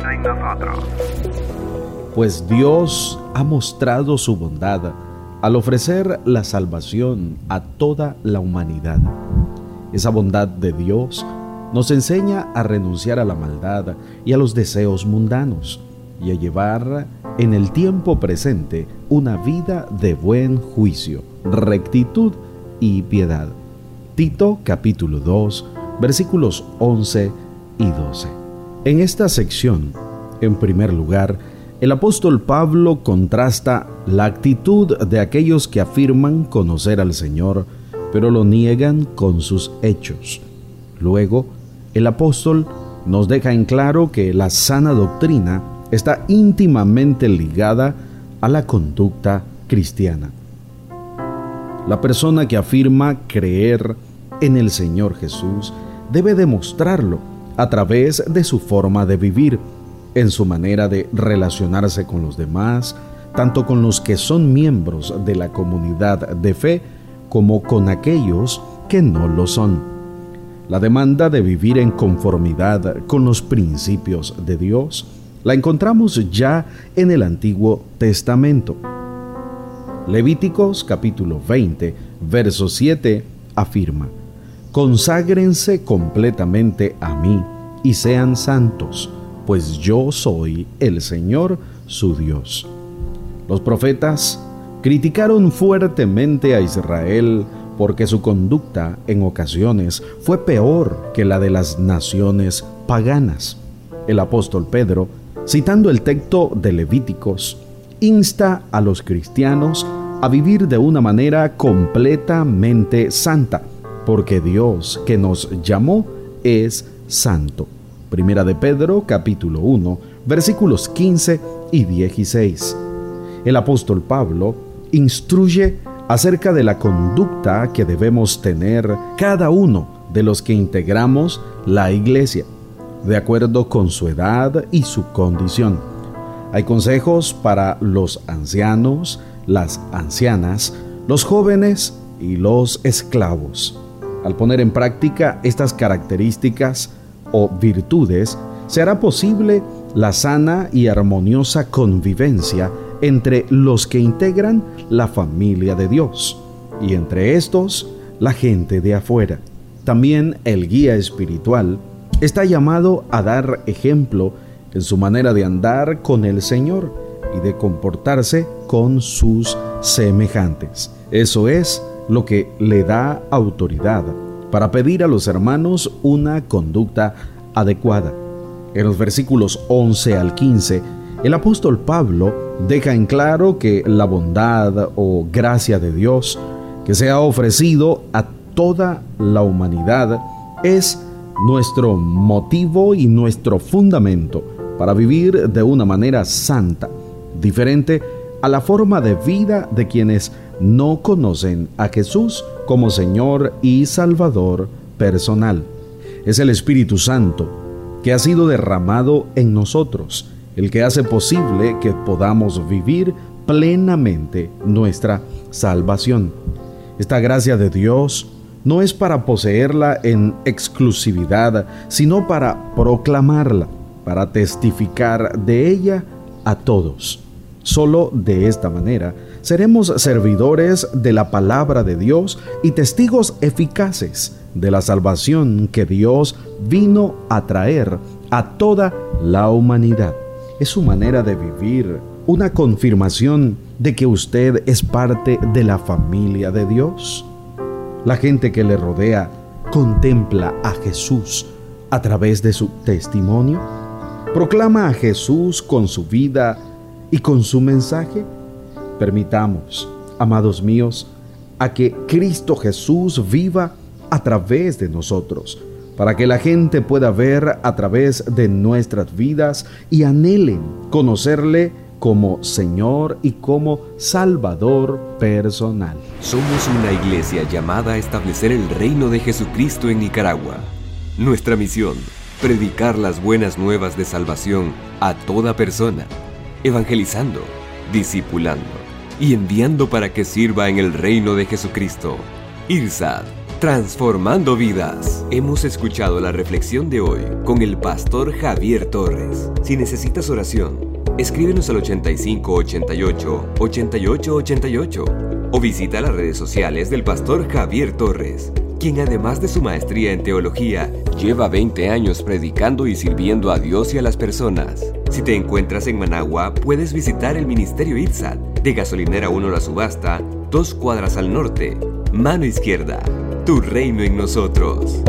en nosotros. Pues Dios ha mostrado su bondad al ofrecer la salvación a toda la humanidad. Esa bondad de Dios nos enseña a renunciar a la maldad y a los deseos mundanos y a llevar en el tiempo presente una vida de buen juicio, rectitud y piedad. Tito capítulo 2 versículos 11 y 12. En esta sección, en primer lugar, el apóstol Pablo contrasta la actitud de aquellos que afirman conocer al Señor, pero lo niegan con sus hechos. Luego, el apóstol nos deja en claro que la sana doctrina está íntimamente ligada a la conducta cristiana. La persona que afirma creer en el Señor Jesús debe demostrarlo a través de su forma de vivir, en su manera de relacionarse con los demás, tanto con los que son miembros de la comunidad de fe como con aquellos que no lo son. La demanda de vivir en conformidad con los principios de Dios la encontramos ya en el Antiguo Testamento. Levíticos capítulo 20, verso 7 afirma, Conságrense completamente a mí y sean santos, pues yo soy el Señor su Dios. Los profetas criticaron fuertemente a Israel porque su conducta en ocasiones fue peor que la de las naciones paganas. El apóstol Pedro, citando el texto de Levíticos, insta a los cristianos a vivir de una manera completamente santa, porque Dios que nos llamó es santo. Primera de Pedro capítulo 1 versículos 15 y 16. El apóstol Pablo instruye acerca de la conducta que debemos tener cada uno de los que integramos la iglesia, de acuerdo con su edad y su condición. Hay consejos para los ancianos, las ancianas, los jóvenes y los esclavos. Al poner en práctica estas características o virtudes, se hará posible la sana y armoniosa convivencia entre los que integran la familia de Dios y entre estos la gente de afuera. También el guía espiritual está llamado a dar ejemplo en su manera de andar con el Señor y de comportarse con sus semejantes. Eso es lo que le da autoridad para pedir a los hermanos una conducta adecuada. En los versículos 11 al 15, el apóstol Pablo deja en claro que la bondad o gracia de Dios que se ha ofrecido a toda la humanidad es nuestro motivo y nuestro fundamento para vivir de una manera santa, diferente a la forma de vida de quienes no conocen a Jesús como Señor y Salvador personal. Es el Espíritu Santo que ha sido derramado en nosotros, el que hace posible que podamos vivir plenamente nuestra salvación. Esta gracia de Dios no es para poseerla en exclusividad, sino para proclamarla, para testificar de ella a todos. Solo de esta manera seremos servidores de la palabra de Dios y testigos eficaces de la salvación que Dios vino a traer a toda la humanidad. Es su manera de vivir, una confirmación de que usted es parte de la familia de Dios. La gente que le rodea contempla a Jesús a través de su testimonio. Proclama a Jesús con su vida y con su mensaje, permitamos, amados míos, a que Cristo Jesús viva a través de nosotros, para que la gente pueda ver a través de nuestras vidas y anhelen conocerle como Señor y como Salvador personal. Somos una iglesia llamada a establecer el reino de Jesucristo en Nicaragua. Nuestra misión, predicar las buenas nuevas de salvación a toda persona evangelizando, discipulando y enviando para que sirva en el reino de Jesucristo. IRSAD, transformando vidas. Hemos escuchado la reflexión de hoy con el pastor Javier Torres. Si necesitas oración, escríbenos al 8588 8888 o visita las redes sociales del pastor Javier Torres, quien además de su maestría en teología, lleva 20 años predicando y sirviendo a Dios y a las personas. Si te encuentras en Managua, puedes visitar el Ministerio ITSAT de Gasolinera 1 La Subasta, dos cuadras al norte, mano izquierda, tu reino en nosotros.